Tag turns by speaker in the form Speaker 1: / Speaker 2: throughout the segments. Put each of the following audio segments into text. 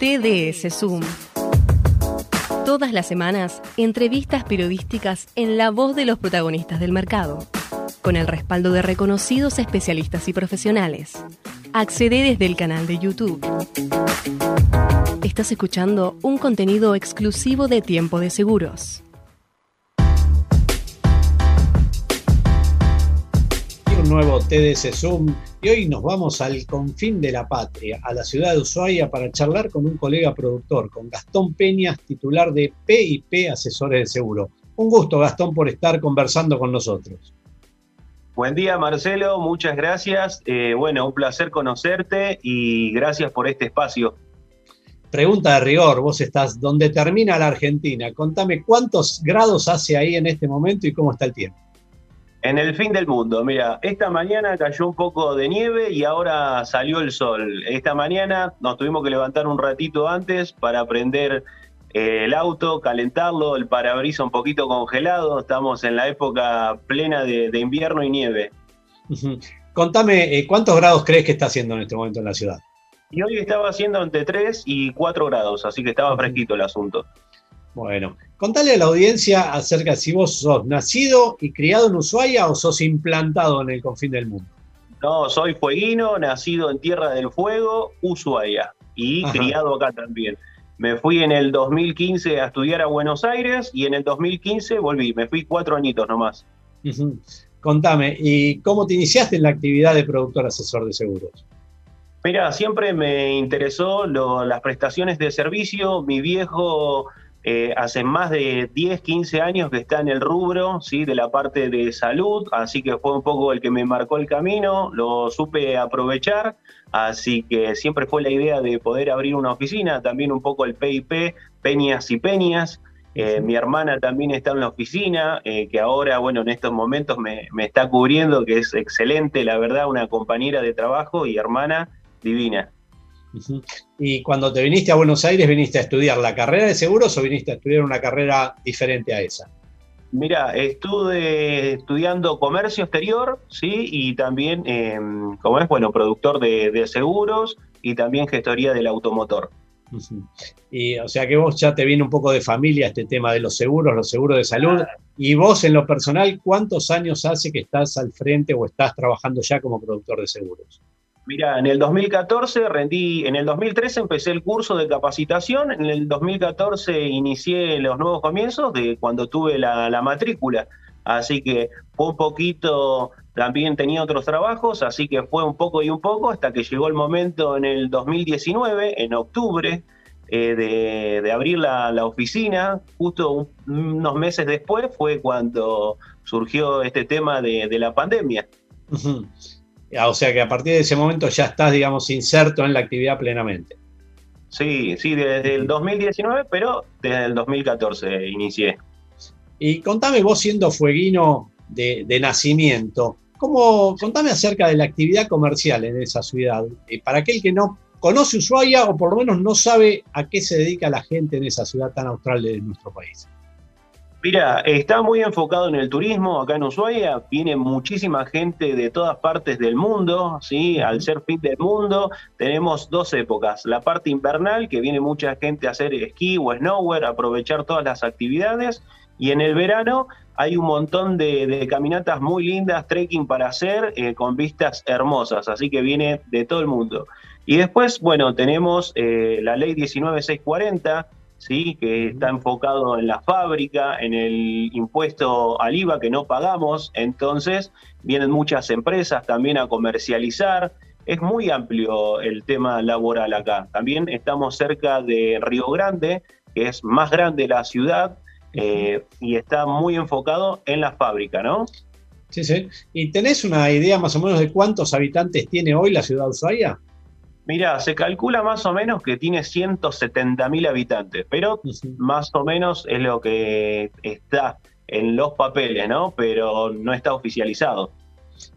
Speaker 1: TDS Zoom. Todas las semanas, entrevistas periodísticas en la voz de los protagonistas del mercado, con el respaldo de reconocidos especialistas y profesionales. Accede desde el canal de YouTube. Estás escuchando un contenido exclusivo de Tiempo de Seguros.
Speaker 2: Nuevo TDS Zoom y hoy nos vamos al confín de la patria, a la ciudad de Ushuaia, para charlar con un colega productor, con Gastón Peñas, titular de PIP Asesores de Seguro. Un gusto, Gastón, por estar conversando con nosotros.
Speaker 3: Buen día, Marcelo, muchas gracias. Eh, bueno, un placer conocerte y gracias por este espacio.
Speaker 2: Pregunta de rigor, vos estás donde termina la Argentina. Contame cuántos grados hace ahí en este momento y cómo está el tiempo.
Speaker 3: En el fin del mundo, mira, esta mañana cayó un poco de nieve y ahora salió el sol. Esta mañana nos tuvimos que levantar un ratito antes para prender eh, el auto, calentarlo, el parabrisas un poquito congelado. Estamos en la época plena de, invierno y nieve.
Speaker 2: Contame, eh, ¿cuántos grados crees que está haciendo en este momento en la ciudad?
Speaker 3: Y hoy estaba haciendo entre 3 y 4 grados, así que estaba fresquito el asunto.
Speaker 2: Bueno, contale a la audiencia acerca de si vos sos nacido y criado en Ushuaia o sos implantado en el confín del mundo.
Speaker 3: No, soy fueguino, nacido en Tierra del Fuego, Ushuaia, y criado acá también. Me fui en el 2015 a estudiar a Buenos Aires y en el 2015 volví, me fui cuatro añitos nomás.
Speaker 2: Contame, ¿y cómo te iniciaste en la actividad de productor asesor de seguros?
Speaker 3: Mira, siempre me interesó las prestaciones de servicio. Mi viejo eh, hace más de 10, 15 años que está en el rubro ¿sí? de la parte de salud, así que fue un poco el que me marcó el camino, lo supe aprovechar, así que siempre fue la idea de poder abrir una oficina, también un poco el PIP, Peñas y Peñas. Eh, mi hermana también está en la oficina, eh, que ahora, bueno, en estos momentos me, me está cubriendo, que es excelente, la verdad, una compañera de trabajo y hermana divina.
Speaker 2: Y cuando te viniste a Buenos Aires, ¿viniste a estudiar la carrera de seguros o viniste a estudiar una carrera diferente a esa?
Speaker 3: Mira, estuve estudiando comercio exterior, sí, y también, em, como es, bueno, productor de, seguros y también gestoría del automotor.
Speaker 2: Y o sea que vos ya te viene un poco de familia este tema de los seguros, los seguros de salud. Y vos en lo personal, ¿cuántos años hace que estás al frente o estás trabajando ya como productor de seguros?
Speaker 3: Mira, en el 2014 rendí, en el 2013 empecé el curso de capacitación, en el 2014 inicié los nuevos comienzos de cuando tuve la, matrícula, así que fue un poquito, también tenía otros trabajos, así que fue un poco y un poco hasta que llegó el momento en el 2019, en octubre, eh, de, abrir la, oficina. Justo unos meses después fue cuando surgió este tema de, la pandemia.
Speaker 2: Ah, o sea que a partir de ese momento ya estás, digamos, inserto en la actividad plenamente.
Speaker 3: Sí, sí, desde el 2019, pero desde el 2014 inicié.
Speaker 2: Y contame vos siendo fueguino de, nacimiento, ¿cómo, contame acerca de la actividad comercial en esa ciudad. Eh, para aquel que no conoce Ushuaia o por lo menos no sabe a qué se dedica la gente en esa ciudad tan austral de nuestro país.
Speaker 3: Mira, está muy enfocado en el turismo acá en Ushuaia, viene muchísima gente de todas partes del mundo, ¿sí? Al ser fin del mundo, tenemos dos épocas, la parte invernal, que viene mucha gente a hacer esquí o snowboard, aprovechar todas las actividades, y en el verano hay un montón de, caminatas muy lindas, trekking para hacer, eh, con vistas hermosas, así que viene de todo el mundo. Y después, bueno, tenemos eh, la ley 19640, ¿sí? que está enfocado en la fábrica, en el impuesto al IVA que no pagamos, entonces vienen muchas empresas también a comercializar. Es muy amplio el tema laboral acá. También estamos cerca de Río Grande, que es más grande la ciudad, eh, y está muy enfocado en la fábrica, ¿no?
Speaker 2: Sí, sí. ¿Y tenés una idea más o menos de cuántos habitantes tiene hoy la ciudad de Ushuaia?
Speaker 3: Mira, se calcula más o menos que tiene 170.000 habitantes, pero más o menos es lo que está en los papeles, ¿no? Pero no está oficializado.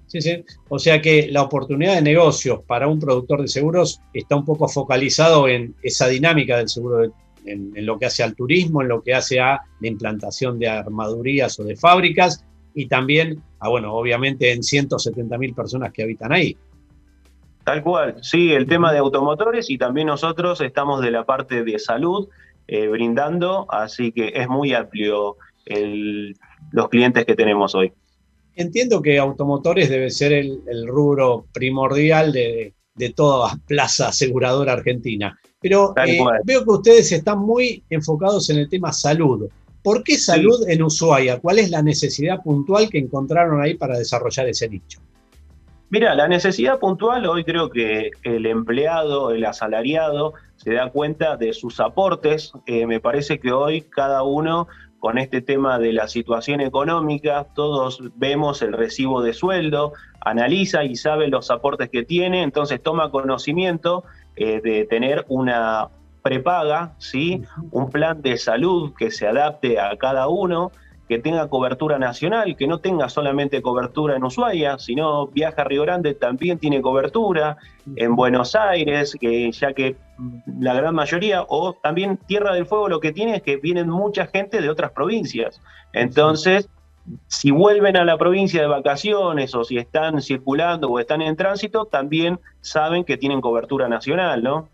Speaker 2: Sí, sí. O sea que la oportunidad de negocios para un productor de seguros está un poco focalizado en esa dinámica del seguro, en, lo que hace al turismo, en lo que hace a la implantación de armadurías o de fábricas y también, a, bueno, obviamente en 170.000 personas que habitan ahí.
Speaker 3: Tal cual, sí, el tema de automotores y también nosotros estamos de la parte de salud eh, brindando, así que es muy amplio los clientes que tenemos hoy.
Speaker 2: Entiendo que automotores debe ser el, rubro primordial de, toda plaza aseguradora argentina, pero eh, veo que ustedes están muy enfocados en el tema salud. ¿Por qué salud en Ushuaia? ¿Cuál es la necesidad puntual que encontraron ahí para desarrollar ese nicho?
Speaker 3: Mira, la necesidad puntual, hoy creo que el empleado, el asalariado, se da cuenta de sus aportes. Eh, me parece que hoy cada uno con este tema de la situación económica, todos vemos el recibo de sueldo, analiza y sabe los aportes que tiene, entonces toma conocimiento eh, de tener una prepaga, ¿sí? un plan de salud que se adapte a cada uno que tenga cobertura nacional, que no tenga solamente cobertura en Ushuaia, sino Viaja a Río Grande también tiene cobertura, en Buenos Aires, que ya que la gran mayoría, o también Tierra del Fuego lo que tiene es que vienen mucha gente de otras provincias. Entonces, si vuelven a la provincia de vacaciones o si están circulando o están en tránsito, también saben que tienen cobertura nacional, ¿no?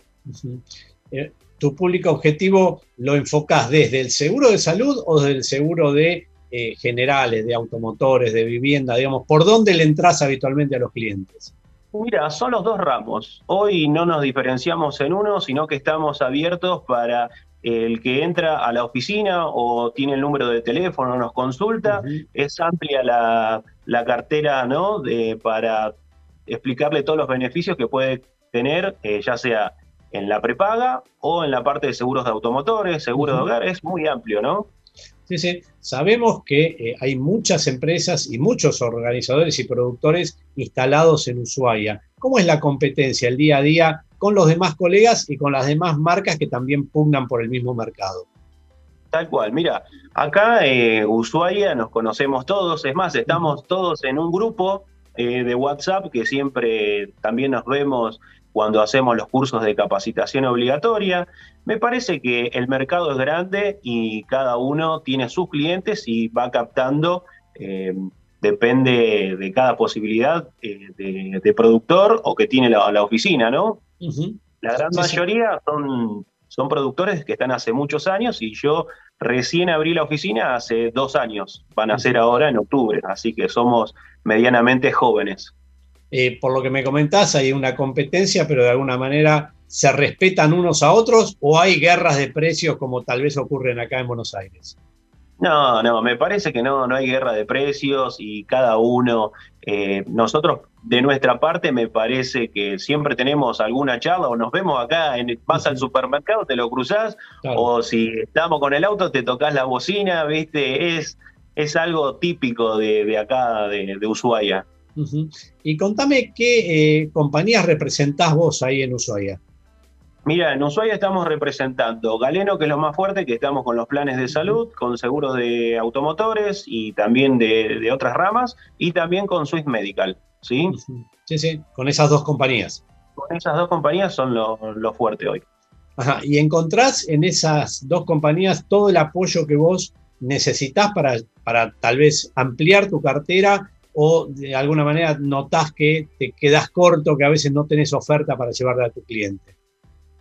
Speaker 2: Eh, ¿Tu público objetivo lo enfocas desde el seguro de salud o desde el seguro de eh, generales, de automotores, de vivienda, digamos, ¿por dónde le entras habitualmente a los clientes?
Speaker 3: Mira, son los dos ramos. Hoy no nos diferenciamos en uno, sino que estamos abiertos para el que entra a la oficina o tiene el número de teléfono, nos consulta. Es amplia la, cartera, ¿no? De, para explicarle todos los beneficios que puede tener, eh, ya sea en la prepaga o en la parte de seguros de automotores, seguros de hogar. Es muy amplio, ¿no?
Speaker 2: Sí, sí. Sabemos que eh, hay muchas empresas y muchos organizadores y productores instalados en Ushuaia. ¿Cómo es la competencia el día a día con los demás colegas y con las demás marcas que también pugnan por el mismo mercado?
Speaker 3: Tal cual, mira, acá eh, Ushuaia nos conocemos todos, es más, estamos todos en un grupo eh, de WhatsApp que siempre también nos vemos cuando hacemos los cursos de capacitación obligatoria. Me parece que el mercado es grande y cada uno tiene sus clientes y va captando, eh, depende de cada posibilidad eh, de, productor o que tiene la, oficina, ¿no? La gran mayoría son, son productores que están hace muchos años y yo recién abrí la oficina hace dos años, van a ser ahora en octubre, así que somos medianamente jóvenes.
Speaker 2: Eh, por lo que me comentás, hay una competencia, pero de alguna manera se respetan unos a otros o hay guerras de precios como tal vez ocurren acá en Buenos Aires.
Speaker 3: No, no, me parece que no, no hay guerra de precios y cada uno, eh, nosotros de nuestra parte me parece que siempre tenemos alguna charla o nos vemos acá, en, vas al supermercado, te lo cruzás o si estamos con el auto te tocas la bocina, viste, es, es algo típico de, acá, de, de Ushuaia.
Speaker 2: Y contame qué eh, compañías representás vos ahí en Ushuaia.
Speaker 3: Mira, en Ushuaia estamos representando Galeno, que es lo más fuerte, que estamos con los planes de salud, con seguros de automotores y también de, otras ramas, y también con Swiss Medical, ¿sí?
Speaker 2: Sí, sí, con esas dos compañías.
Speaker 3: Con esas dos compañías son lo, lo fuerte hoy.
Speaker 2: Ajá, y encontrás en esas dos compañías todo el apoyo que vos necesitas para, para tal vez ampliar tu cartera o de alguna manera notás que te quedas corto, que a veces no tenés oferta para llevarle a tu cliente?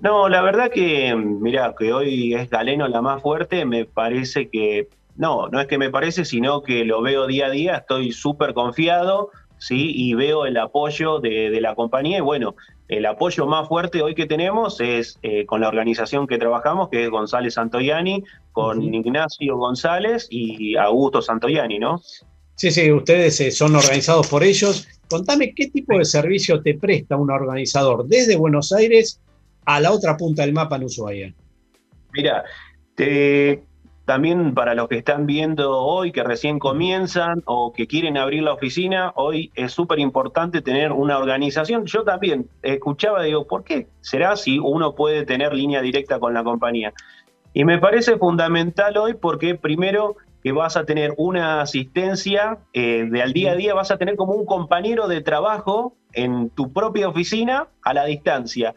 Speaker 3: No, la verdad que, mira, que hoy es Galeno la más fuerte, me parece que, no, no es que me parece, sino que lo veo día a día, estoy súper confiado, ¿sí? Y veo el apoyo de, la compañía y bueno, el apoyo más fuerte hoy que tenemos es eh, con la organización que trabajamos, que es González Santoyani, con Ignacio González y Augusto Santoyani, ¿no?
Speaker 2: Sí, sí, ustedes eh, son organizados por ellos. Contame qué tipo de servicio te presta un organizador desde Buenos Aires a la otra punta del mapa en Ushuaia.
Speaker 3: Mira, también para los que están viendo hoy, que recién comienzan o que quieren abrir la oficina, hoy es súper importante tener una organización. Yo también escuchaba, digo, ¿por qué será si uno puede tener línea directa con la compañía? Y me parece fundamental hoy porque primero que vas a tener una asistencia eh, de al día a día, vas a tener como un compañero de trabajo en tu propia oficina a la distancia,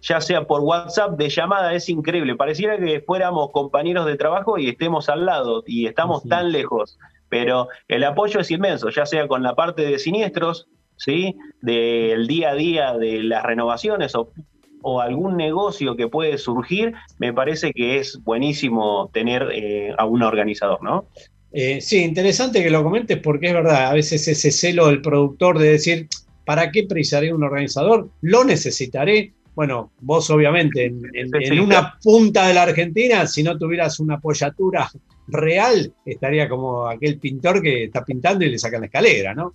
Speaker 3: ya sea por WhatsApp, de llamada, es increíble. Pareciera que fuéramos compañeros de trabajo y estemos al lado y estamos tan lejos, pero el apoyo es inmenso, ya sea con la parte de siniestros, ¿sí? Del día a día de las renovaciones o, algún negocio que puede surgir, me parece que es buenísimo tener eh, a un organizador, ¿no?
Speaker 2: Eh, sí, interesante que lo comentes porque es verdad, a veces ese celo del productor de decir, ¿para qué precisaré un organizador? Lo necesitaré. Bueno, vos obviamente en, una punta de la Argentina, si no tuvieras una apoyatura real, estaría como aquel pintor que está pintando y le sacan la escalera, ¿no?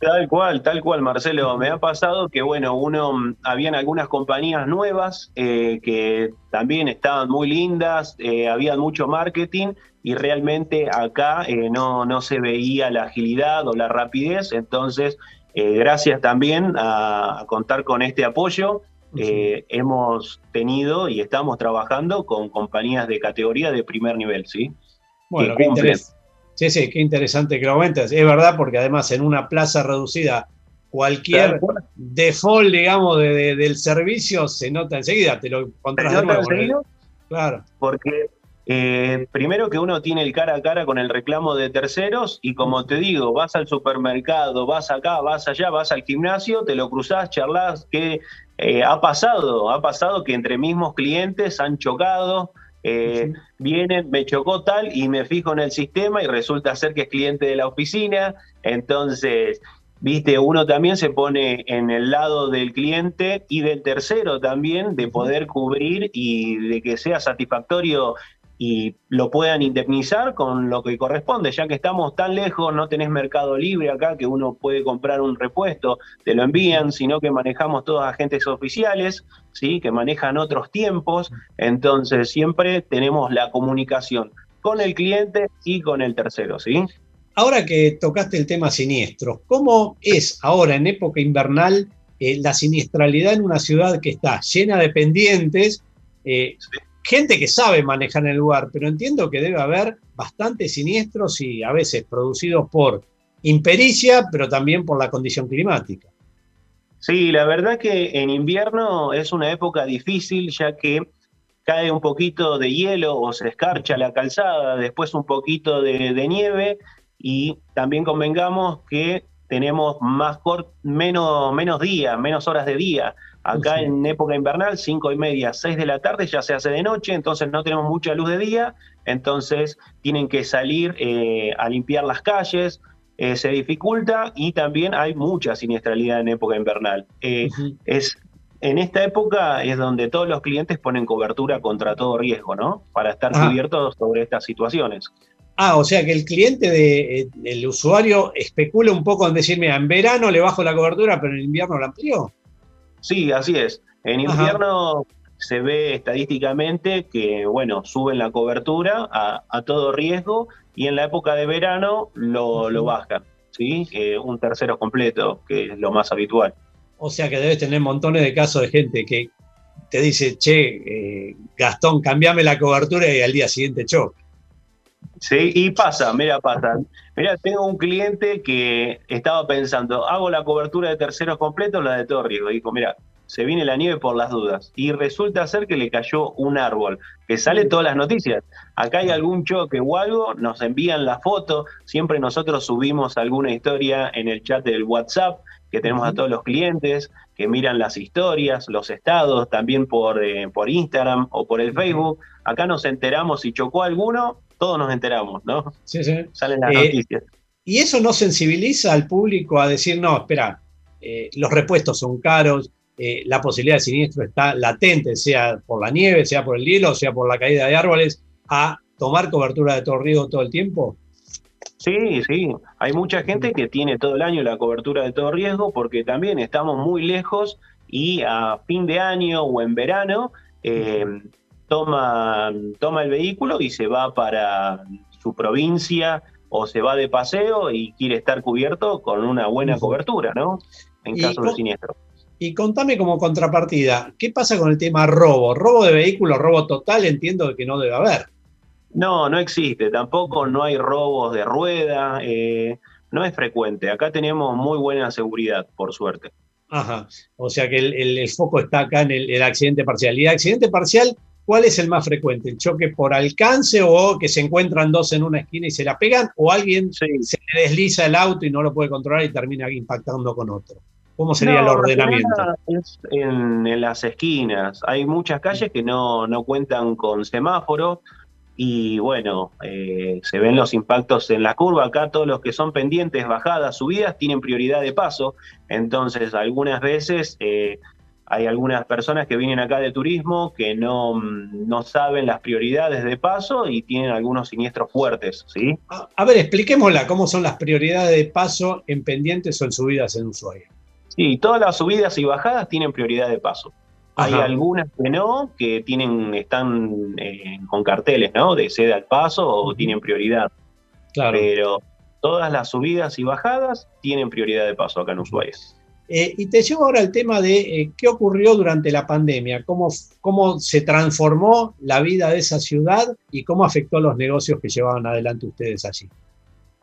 Speaker 3: Tal cual, tal cual, Marcelo. Me ha pasado que, bueno, uno, mm, habían algunas compañías nuevas eh, que también estaban muy lindas, eh, había mucho marketing y realmente acá eh, no, no se veía la agilidad o la rapidez. Entonces, gracias también a, contar con este apoyo, hemos tenido y estamos trabajando con compañías de categoría de primer nivel, ¿sí?
Speaker 2: Bueno, qué interesante. Sí, sí, qué interesante que lo comentes. Es verdad, porque además en una plaza reducida, cualquier default, digamos, del servicio se nota enseguida, te lo encontrás de nuevo.
Speaker 3: Claro. Porque eh, primero que uno tiene el cara a cara con el reclamo de terceros y como te digo, vas al supermercado, vas acá, vas allá, vas al gimnasio, te lo cruzás, charlas, que eh, ha pasado, ha pasado que entre mismos clientes han chocado, eh, vienen, me chocó tal y me fijo en el sistema y resulta ser que es cliente de la oficina. Entonces, viste, uno también se pone en el lado del cliente y del tercero también de poder cubrir y de que sea satisfactorio y lo puedan indemnizar con lo que corresponde, ya que estamos tan lejos, no tenés mercado libre acá que uno puede comprar un repuesto, te lo envían, sino que manejamos todos agentes oficiales, ¿sí? que manejan otros tiempos, entonces siempre tenemos la comunicación con el cliente y con el tercero, ¿sí?
Speaker 2: Ahora que tocaste el tema siniestros, ¿cómo es ahora en época invernal eh, la siniestralidad en una ciudad que está llena de pendientes? Eh, gente que sabe manejar el lugar, pero entiendo que debe haber bastantes siniestros y a veces producidos por impericia, pero también por la condición climática.
Speaker 3: Sí, la verdad que en invierno es una época difícil ya que cae un poquito de hielo o se escarcha la calzada, después un poquito de, nieve y también convengamos que tenemos más menos, menos días, menos horas de día. Acá en época invernal, cinco y media, seis de la tarde ya se hace de noche, entonces no tenemos mucha luz de día, entonces tienen que salir eh, a limpiar las calles, eh, se dificulta y también hay mucha siniestralidad en época invernal. Eh, es, en esta época es donde todos los clientes ponen cobertura contra todo riesgo, ¿no? Para estar ah. cubiertos sobre estas situaciones.
Speaker 2: Ah, o sea que el cliente de, el usuario especula un poco en decir, mira, en verano le bajo la cobertura, pero en invierno la amplío.
Speaker 3: Sí, así es. En invierno se ve estadísticamente que, bueno, suben la cobertura a, todo riesgo y en la época de verano lo, bajan, ¿sí? Eh, un tercero completo, que es lo más habitual.
Speaker 2: O sea que debes tener montones de casos de gente que te dice, che, eh, Gastón, cambiame la cobertura y al día siguiente choca.
Speaker 3: Sí, y pasa, mira, pasa. Mira, tengo un cliente que estaba pensando, hago la cobertura de terceros completos, la de todo riesgo. Dijo, mira, se viene la nieve por las dudas. Y resulta ser que le cayó un árbol, que sale todas las noticias. Acá hay algún choque o algo, nos envían la foto. Siempre nosotros subimos alguna historia en el chat del WhatsApp que tenemos a todos los clientes, que miran las historias, los estados, también por, eh, por Instagram o por el Facebook. Acá nos enteramos si chocó alguno, todos nos enteramos, ¿no?
Speaker 2: Sí, sí.
Speaker 3: Salen las eh, noticias.
Speaker 2: Y eso no sensibiliza al público a decir, no, espera, eh, los repuestos son caros, eh, la posibilidad de siniestro está latente, sea por la nieve, sea por el hielo, sea por la caída de árboles, a tomar cobertura de todo riesgo todo el tiempo?
Speaker 3: Sí, sí. Hay mucha gente que tiene todo el año la cobertura de todo riesgo porque también estamos muy lejos y a fin de año o en verano toma, toma el vehículo y se va para su provincia o se va de paseo y quiere estar cubierto con una buena cobertura, ¿no? En caso de siniestro.
Speaker 2: Y contame como contrapartida, ¿qué pasa con el tema robo? Robo de vehículos, robo total, entiendo que no debe haber.
Speaker 3: No, no existe, tampoco no hay robos de rueda, eh, no es frecuente. Acá tenemos muy buena seguridad, por suerte.
Speaker 2: Ajá, o sea que el, foco está acá en el, el accidente parcial. ¿Y el accidente parcial ¿cuál es el más frecuente? ¿El choque por alcance o que se encuentran dos en una esquina y se la pegan? ¿O alguien se le desliza el auto y no lo puede controlar y termina impactando con otro? ¿Cómo sería el ordenamiento?
Speaker 3: en, las esquinas. Hay muchas calles que no, no cuentan con semáforo y bueno, eh, se ven los impactos en la curva. Acá todos los que son pendientes, bajadas, subidas, tienen prioridad de paso. Entonces, algunas veces eh, hay algunas personas que vienen acá de turismo que no, no, saben las prioridades de paso y tienen algunos siniestros fuertes, ¿sí?
Speaker 2: A, ver, expliquémosla, ¿cómo son las prioridades de paso en pendientes o en subidas en Ushuaia?
Speaker 3: Sí, todas las subidas y bajadas tienen prioridad de paso. Hay algunas que no, que tienen, están eh, con carteles, ¿no? De cede al paso o tienen prioridad. Claro. Pero todas las subidas y bajadas tienen prioridad de paso acá en Ushuaia.
Speaker 2: Eh, y te llevo ahora al tema de eh, qué ocurrió durante la pandemia, cómo, cómo se transformó la vida de esa ciudad y cómo afectó los negocios que llevaban adelante ustedes allí.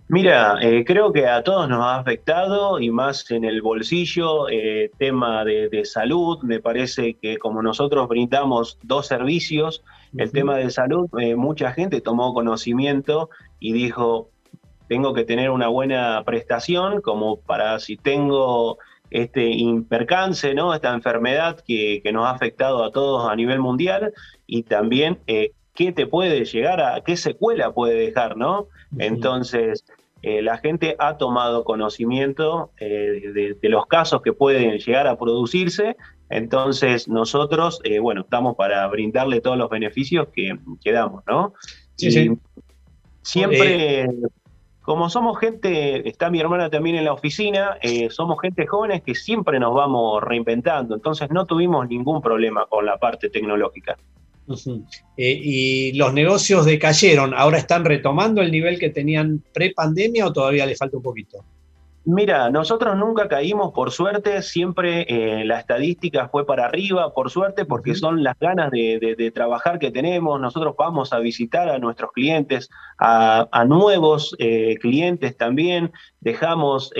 Speaker 3: Mira, eh, creo que a todos nos ha afectado y más en el bolsillo, eh, tema de, salud, me parece que como nosotros brindamos dos servicios, el tema de salud, eh, mucha gente tomó conocimiento y dijo, tengo que tener una buena prestación como para si tengo este impercance, ¿no? esta enfermedad que, que, nos ha afectado a todos a nivel mundial y también qué te puede llegar a, qué secuela puede dejar, ¿no? Entonces, eh, la gente ha tomado conocimiento eh, de, los casos que pueden llegar a producirse, entonces nosotros, eh, bueno, estamos para brindarle todos los beneficios que, que damos, ¿no? Sí, sí. Siempre, como somos gente, está mi hermana también en la oficina, somos gente jóvenes que siempre nos vamos reinventando, entonces no tuvimos ningún problema con la parte tecnológica.
Speaker 2: Eh, ¿Y los negocios decayeron? ¿Ahora están retomando el nivel que tenían pre-pandemia o todavía le falta un poquito?
Speaker 3: Mira, nosotros nunca caímos, por suerte, siempre eh, la estadística fue para arriba, por suerte, porque son las ganas de, trabajar que tenemos. Nosotros vamos a visitar a nuestros clientes, a, nuevos eh, clientes también, dejamos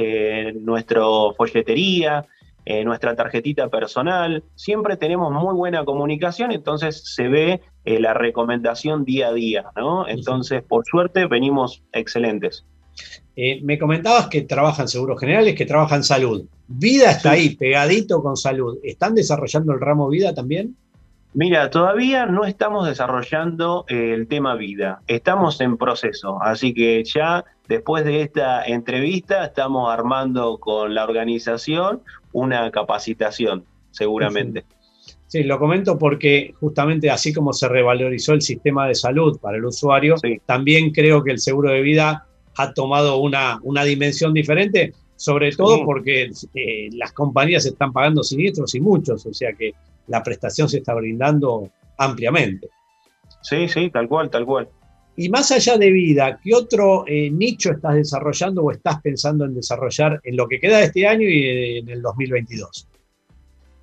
Speaker 3: nuestra folletería, eh, nuestra tarjetita personal, siempre tenemos muy buena comunicación, entonces se ve eh, la recomendación día a día, ¿no? Entonces, por suerte, venimos excelentes.
Speaker 2: Eh, me comentabas que trabajan seguros generales, que trabajan salud. Vida está ahí, pegadito con salud. ¿Están desarrollando el ramo vida también?
Speaker 3: Mira, todavía no estamos desarrollando el tema vida, estamos en proceso, así que ya después de esta entrevista estamos armando con la organización una capacitación, seguramente.
Speaker 2: Sí, lo comento porque justamente así como se revalorizó el sistema de salud para el usuario, también creo que el seguro de vida ha tomado una, una dimensión diferente, sobre todo porque eh, las compañías están pagando siniestros y muchos, o sea que la prestación se está brindando ampliamente.
Speaker 3: Sí, sí, tal cual, tal cual.
Speaker 2: Y más allá de vida, ¿qué otro eh, nicho estás desarrollando o estás pensando en desarrollar en lo que queda de este año y en el 2022?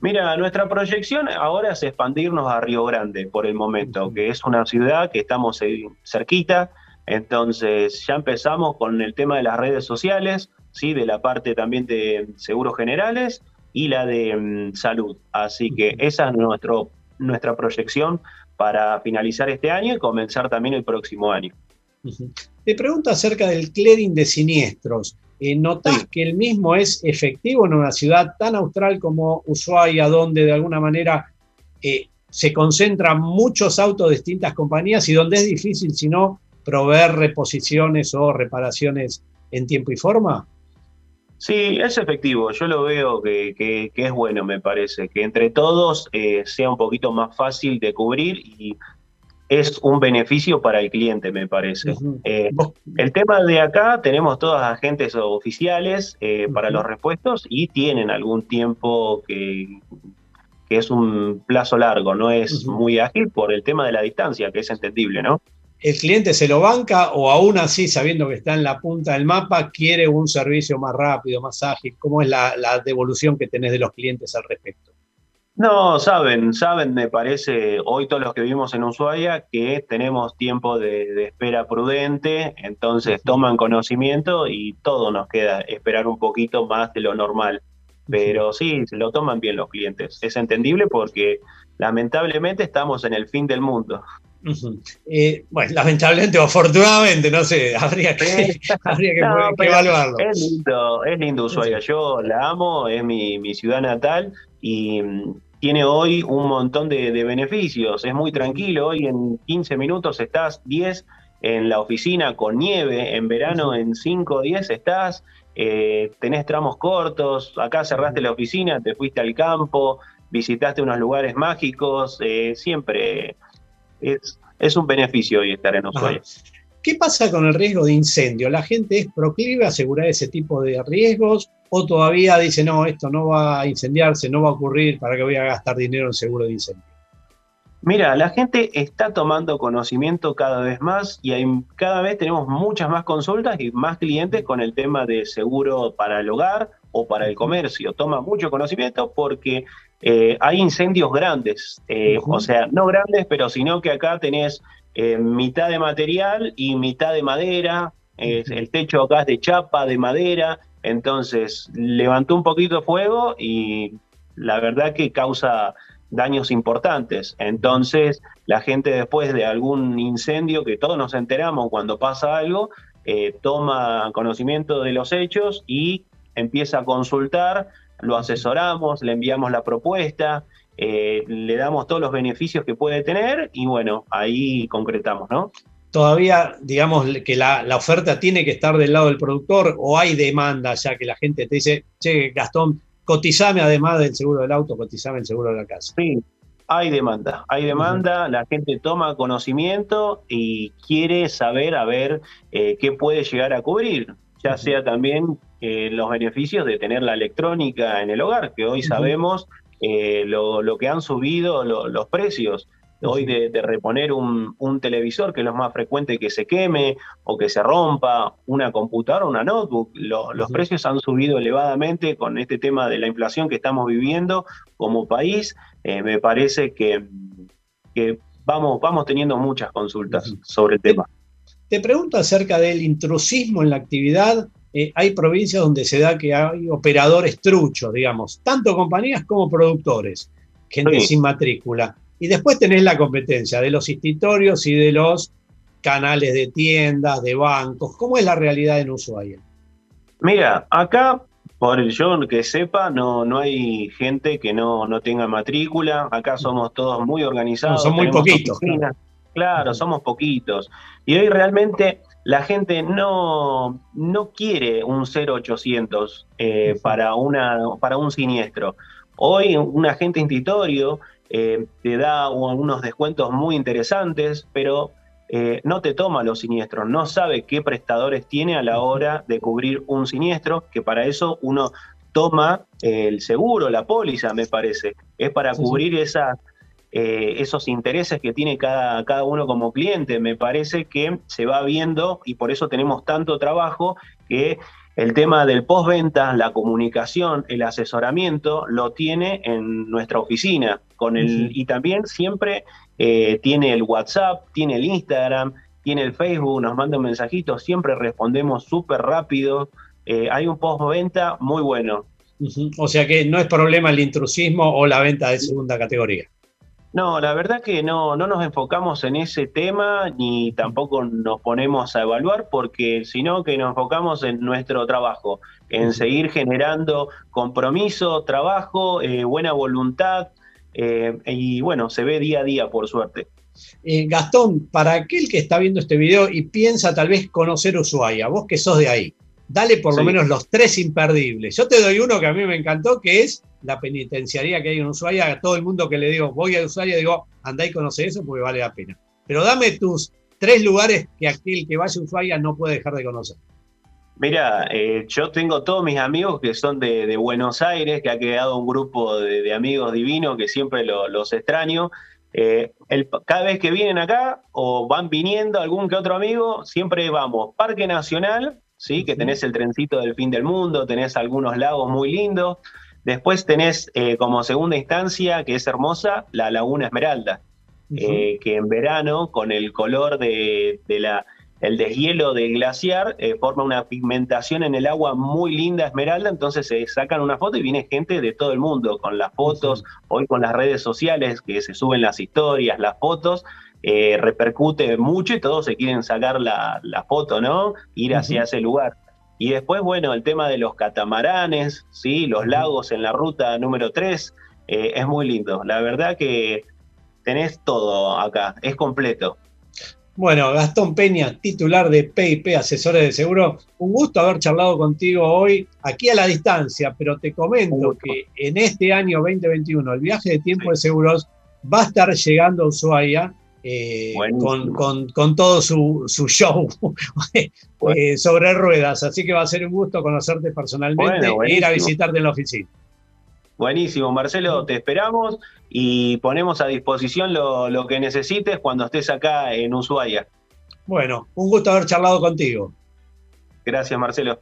Speaker 3: Mira, nuestra proyección ahora es expandirnos a Río Grande por el momento, que es una ciudad que estamos cerquita, entonces ya empezamos con el tema de las redes sociales, ¿sí? de la parte también de seguros generales y la de mm, salud. Así que esa es nuestro, nuestra proyección para finalizar este año y comenzar también el próximo año.
Speaker 2: Te pregunto acerca del clearing de siniestros. Eh, ¿Notás que el mismo es efectivo en una ciudad tan austral como Ushuaia, donde de alguna manera eh, se concentran muchos autos de distintas compañías y donde es difícil, si no, proveer reposiciones o reparaciones en tiempo y forma?
Speaker 3: Sí, es efectivo. Yo lo veo que, es bueno, me parece, que entre todos eh, sea un poquito más fácil de cubrir y es un beneficio para el cliente, me parece. Eh, el tema de acá, tenemos todas agentes oficiales eh, para los repuestos y tienen algún tiempo que, que es un plazo largo, no es muy ágil por el tema de la distancia, que es entendible, ¿no?
Speaker 2: El cliente se lo banca o aún así, sabiendo que está en la punta del mapa, quiere un servicio más rápido, más ágil? ¿Cómo es la, devolución que tenés de los clientes al respecto?
Speaker 3: No, saben, saben, me parece, hoy todos los que vivimos en Ushuaia, que tenemos tiempo de, espera prudente, entonces toman conocimiento y todo nos queda esperar un poquito más de lo normal. Pero sí, se lo toman bien los clientes. Es entendible porque lamentablemente estamos en el fin del mundo.
Speaker 2: Eh, bueno, lamentablemente o afortunadamente, no sé, habría que, evaluarlo.
Speaker 3: Es lindo, es lindo Ushuaia, yo la amo, es mi, ciudad natal y mm, tiene hoy un montón de, beneficios, es muy tranquilo, hoy en 15 minutos estás 10 en la oficina con nieve, en verano en 5 o 10 estás, eh, tenés tramos cortos, acá cerraste la oficina, te fuiste al campo, visitaste unos lugares mágicos, eh, siempre es, un beneficio hoy estar en Ushuaia.
Speaker 2: ¿Qué pasa con el riesgo de incendio? ¿La gente es proclive a asegurar ese tipo de riesgos o todavía dice, no, esto no va a incendiarse, no va a ocurrir, ¿para qué voy a gastar dinero en seguro de incendio?
Speaker 3: Mira, la gente está tomando conocimiento cada vez más y hay, cada vez tenemos muchas más consultas y más clientes con el tema de seguro para el hogar o para el comercio. Toma mucho conocimiento porque eh, hay incendios grandes, eh, o sea, no grandes, pero sino que acá tenés eh, mitad de material y mitad de madera, el techo acá es de chapa, de madera, entonces levantó un poquito de fuego y la verdad que causa daños importantes. Entonces, la gente después de algún incendio, que todos nos enteramos cuando pasa algo, toma conocimiento de los hechos y empieza a consultar lo asesoramos, le enviamos la propuesta, eh, le damos todos los beneficios que puede tener y bueno, ahí concretamos, ¿no?
Speaker 2: Todavía, digamos, que la, oferta tiene que estar del lado del productor o hay demanda ya que la gente te dice, che, Gastón, cotizame además del seguro del auto, cotizame el seguro de la casa.
Speaker 3: Sí, hay demanda, hay demanda, la gente toma conocimiento y quiere saber a ver eh, qué puede llegar a cubrir, ya sea también eh, los beneficios de tener la electrónica en el hogar, que hoy sabemos eh, lo, que han subido los precios. Hoy de, reponer un, televisor, que es lo más frecuente que se queme o que se rompa, una computadora, una notebook, los precios han subido elevadamente con este tema de la inflación que estamos viviendo como país. Eh, me parece que, que, vamos, vamos teniendo muchas consultas sobre el tema.
Speaker 2: Te pregunto acerca del intrusismo en la actividad eh, hay provincias donde se da que hay operadores truchos, digamos, tanto compañías como productores, gente sin matrícula. Y después tenés la competencia de los institutorios y de los canales de tiendas, de bancos. ¿Cómo es la realidad en Ushuaia?
Speaker 3: Mira, acá, por el yo que sepa, no, no hay gente que no, no tenga matrícula. Acá somos todos muy organizados.
Speaker 2: son muy poquitos.
Speaker 3: Claro, somos poquitos. Y hoy realmente la gente no, no quiere un 0800 eh, para, una, para un siniestro. Hoy un agente institutorio eh, te da unos descuentos muy interesantes, pero eh, no te toma los siniestros, no sabe qué prestadores tiene a la hora de cubrir un siniestro, que para eso uno toma el seguro, la póliza, me parece. Es para cubrir esas eh, esos intereses que tiene cada, cada uno como cliente. Me parece que se va viendo y por eso tenemos tanto trabajo que el tema del postventa, la comunicación, el asesoramiento, lo tiene en nuestra oficina. Con el, Y también siempre eh, tiene el WhatsApp, tiene el Instagram, tiene el Facebook, nos manda un mensajito, siempre respondemos súper rápido. Eh, hay un postventa muy bueno.
Speaker 2: O sea que no es problema el intrusismo o la venta de segunda categoría.
Speaker 3: No, la verdad que no, no nos enfocamos en ese tema ni tampoco nos ponemos a evaluar porque sino que nos enfocamos en nuestro trabajo, en seguir generando compromiso, trabajo, eh, buena voluntad eh, y bueno, se ve día a día por suerte.
Speaker 2: Eh, Gastón, para aquel que está viendo este video y piensa tal vez conocer Ushuaia, vos que sos de ahí, dale por lo menos los tres imperdibles. Yo te doy uno que a mí me encantó, que es la penitenciaría que hay en Ushuaia. A todo el mundo que le digo, voy a Ushuaia, digo, andá y conoce eso porque vale la pena. Pero dame tus tres lugares que aquel que vaya a Ushuaia no puede dejar de conocer.
Speaker 3: Mira, eh, yo tengo todos mis amigos que son de, Buenos Aires, que ha quedado un grupo de, amigos divinos que siempre los extraño. Eh, cada vez que vienen acá o van viniendo algún que otro amigo, siempre vamos. Parque Nacional, ¿sí? que tenés el trencito del fin del mundo, tenés algunos lagos muy lindos. Después tenés eh, como segunda instancia, que es hermosa, la Laguna Esmeralda, eh, que en verano, con el color de, la, el deshielo del glaciar eh, forma una pigmentación en el agua muy linda, esmeralda, entonces se sacan una foto y viene gente de todo el mundo con las fotos, hoy con las redes sociales que se suben las historias, las fotos, eh, repercute mucho y todos se quieren sacar la, foto, ¿no? Ir hacia ese lugar. Y después, bueno, el tema de los catamaranes, ¿sí? Los lagos en la ruta número 3, eh, es muy lindo. La verdad que tenés todo acá, es completo.
Speaker 2: Bueno, Gastón Peña, titular de PIP Asesores de Seguro, un gusto haber charlado contigo hoy, aquí a la distancia, pero te comento que en este año 2021 el viaje de tiempo de seguros va a estar llegando a Ushuaia eh, con, todo su, show eh, sobre ruedas, así que va a ser un gusto conocerte personalmente e ir a visitarte en la oficina.
Speaker 3: Buenísimo, Marcelo, te esperamos y ponemos a disposición lo, que necesites cuando estés acá en Ushuaia.
Speaker 2: Bueno, un gusto haber charlado contigo.
Speaker 3: Gracias, Marcelo.